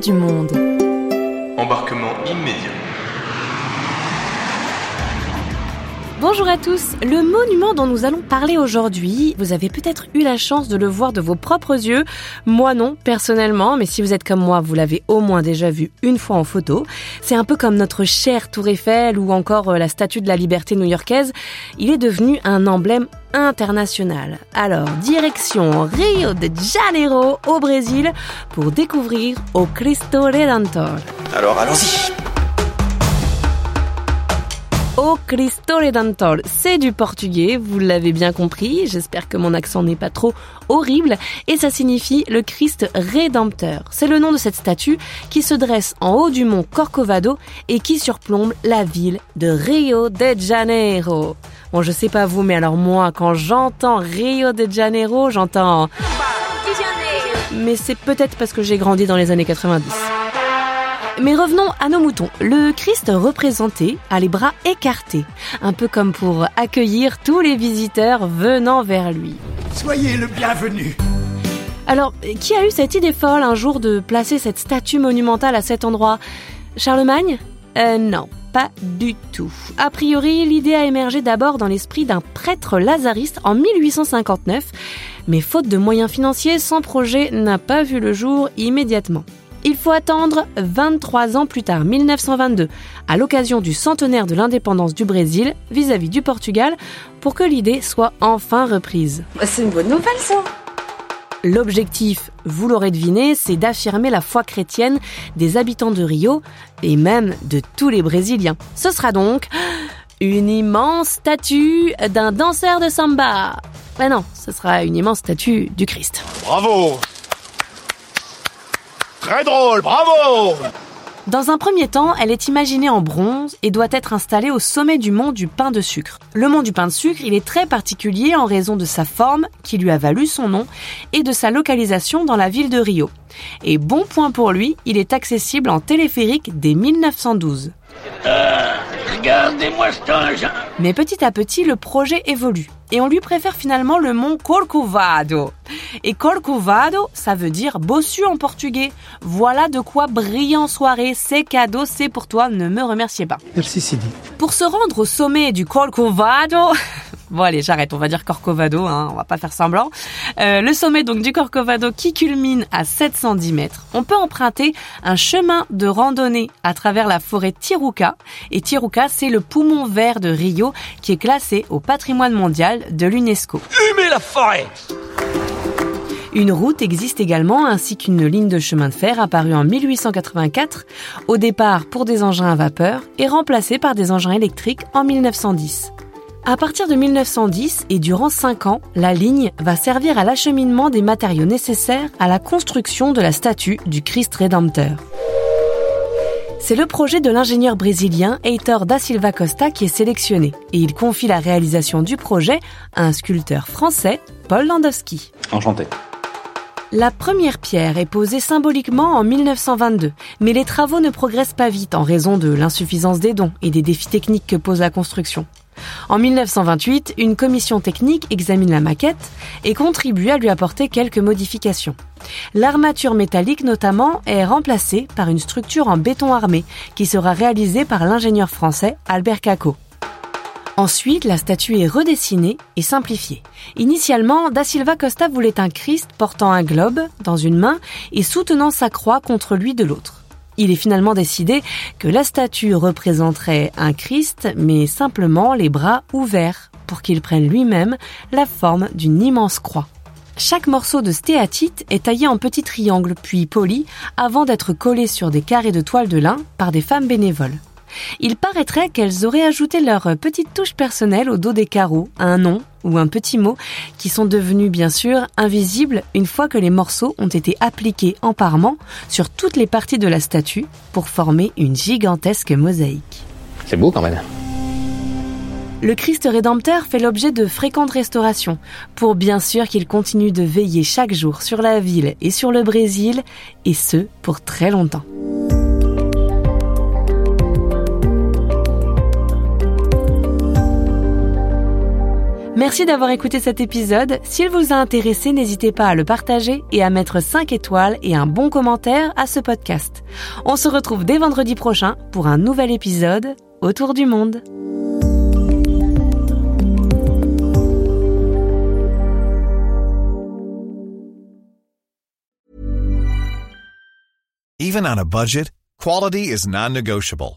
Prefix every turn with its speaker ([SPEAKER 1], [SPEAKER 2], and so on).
[SPEAKER 1] Du monde.
[SPEAKER 2] Embarquement immédiat.
[SPEAKER 1] Bonjour à tous. Le monument dont nous allons parler aujourd'hui, vous avez peut-être eu la chance de le voir de vos propres yeux. Moi non, personnellement, mais si vous êtes comme moi, vous l'avez au moins déjà vu une fois en photo. C'est un peu comme notre chère Tour Eiffel ou encore euh, la Statue de la Liberté new-yorkaise. Il est devenu un emblème international. Alors, direction Rio de Janeiro au Brésil pour découvrir au Cristo Redentor.
[SPEAKER 2] Alors allons-y.
[SPEAKER 1] O Cristo Redentor, c'est du portugais, vous l'avez bien compris, j'espère que mon accent n'est pas trop horrible, et ça signifie le Christ rédempteur. C'est le nom de cette statue qui se dresse en haut du mont Corcovado et qui surplombe la ville de Rio de Janeiro. Bon, je sais pas vous, mais alors moi, quand j'entends Rio de Janeiro, j'entends... Mais c'est peut-être parce que j'ai grandi dans les années 90. Mais revenons à nos moutons. Le Christ représenté a les bras écartés, un peu comme pour accueillir tous les visiteurs venant vers lui.
[SPEAKER 3] Soyez le bienvenu.
[SPEAKER 1] Alors, qui a eu cette idée folle un jour de placer cette statue monumentale à cet endroit? Charlemagne? Euh non, pas du tout. A priori, l'idée a émergé d'abord dans l'esprit d'un prêtre lazariste en 1859, mais faute de moyens financiers, son projet n'a pas vu le jour immédiatement. Il faut attendre 23 ans plus tard, 1922, à l'occasion du centenaire de l'indépendance du Brésil vis-à-vis du Portugal, pour que l'idée soit enfin reprise.
[SPEAKER 4] C'est une bonne nouvelle, ça.
[SPEAKER 1] L'objectif, vous l'aurez deviné, c'est d'affirmer la foi chrétienne des habitants de Rio et même de tous les Brésiliens. Ce sera donc une immense statue d'un danseur de samba. Ben non, ce sera une immense statue du Christ.
[SPEAKER 5] bravo. Très drôle, bravo.
[SPEAKER 1] Dans un premier temps, elle est imaginée en bronze et doit être installée au sommet du mont du pain de sucre. Le mont du pain de sucre, il est très particulier en raison de sa forme, qui lui a valu son nom, et de sa localisation dans la ville de Rio. Et bon point pour lui, il est accessible en téléphérique dès 1912.
[SPEAKER 3] Regardez-moi cet engin.
[SPEAKER 1] Mais petit à petit, le projet évolue et on lui préfère finalement le mont Corcovado. Et Corcovado, ça veut dire bossu en portugais. Voilà de quoi briller en soirée. C'est cadeau, c'est pour toi, ne me remerciez pas.
[SPEAKER 3] Merci Sidi.
[SPEAKER 1] Pour se rendre au sommet du Corcovado, bon allez j'arrête, on va dire Corcovado, hein, on va pas faire semblant. Euh, le sommet donc du Corcovado qui culmine à 710 mètres. On peut emprunter un chemin de randonnée à travers la forêt Tiruca. Et Tiruca, c'est le poumon vert de Rio qui est classé au patrimoine mondial de l'UNESCO.
[SPEAKER 3] Humez la forêt.
[SPEAKER 1] Une route existe également ainsi qu'une ligne de chemin de fer apparue en 1884, au départ pour des engins à vapeur et remplacée par des engins électriques en 1910. À partir de 1910 et durant 5 ans, la ligne va servir à l'acheminement des matériaux nécessaires à la construction de la statue du Christ Rédempteur. C'est le projet de l'ingénieur brésilien Heitor da Silva Costa qui est sélectionné et il confie la réalisation du projet à un sculpteur français, Paul Landowski.
[SPEAKER 6] Enchanté.
[SPEAKER 1] La première pierre est posée symboliquement en 1922, mais les travaux ne progressent pas vite en raison de l'insuffisance des dons et des défis techniques que pose la construction. En 1928, une commission technique examine la maquette et contribue à lui apporter quelques modifications. L'armature métallique notamment est remplacée par une structure en béton armé qui sera réalisée par l'ingénieur français Albert Caco. Ensuite, la statue est redessinée et simplifiée. Initialement, Da Silva Costa voulait un Christ portant un globe dans une main et soutenant sa croix contre lui de l'autre. Il est finalement décidé que la statue représenterait un Christ, mais simplement les bras ouverts, pour qu'il prenne lui-même la forme d'une immense croix. Chaque morceau de stéatite est taillé en petits triangles puis poli avant d'être collé sur des carrés de toile de lin par des femmes bénévoles. Il paraîtrait qu'elles auraient ajouté leur petite touche personnelle au dos des carreaux, un nom ou un petit mot, qui sont devenus bien sûr invisibles une fois que les morceaux ont été appliqués en parement sur toutes les parties de la statue pour former une gigantesque mosaïque.
[SPEAKER 4] C'est beau quand même.
[SPEAKER 1] Le Christ rédempteur fait l'objet de fréquentes restaurations, pour bien sûr qu'il continue de veiller chaque jour sur la ville et sur le Brésil, et ce, pour très longtemps. Merci d'avoir écouté cet épisode. S'il vous a intéressé, n'hésitez pas à le partager et à mettre 5 étoiles et un bon commentaire à ce podcast. On se retrouve dès vendredi prochain pour un nouvel épisode autour du monde.
[SPEAKER 6] Even on a budget, quality is non-negotiable.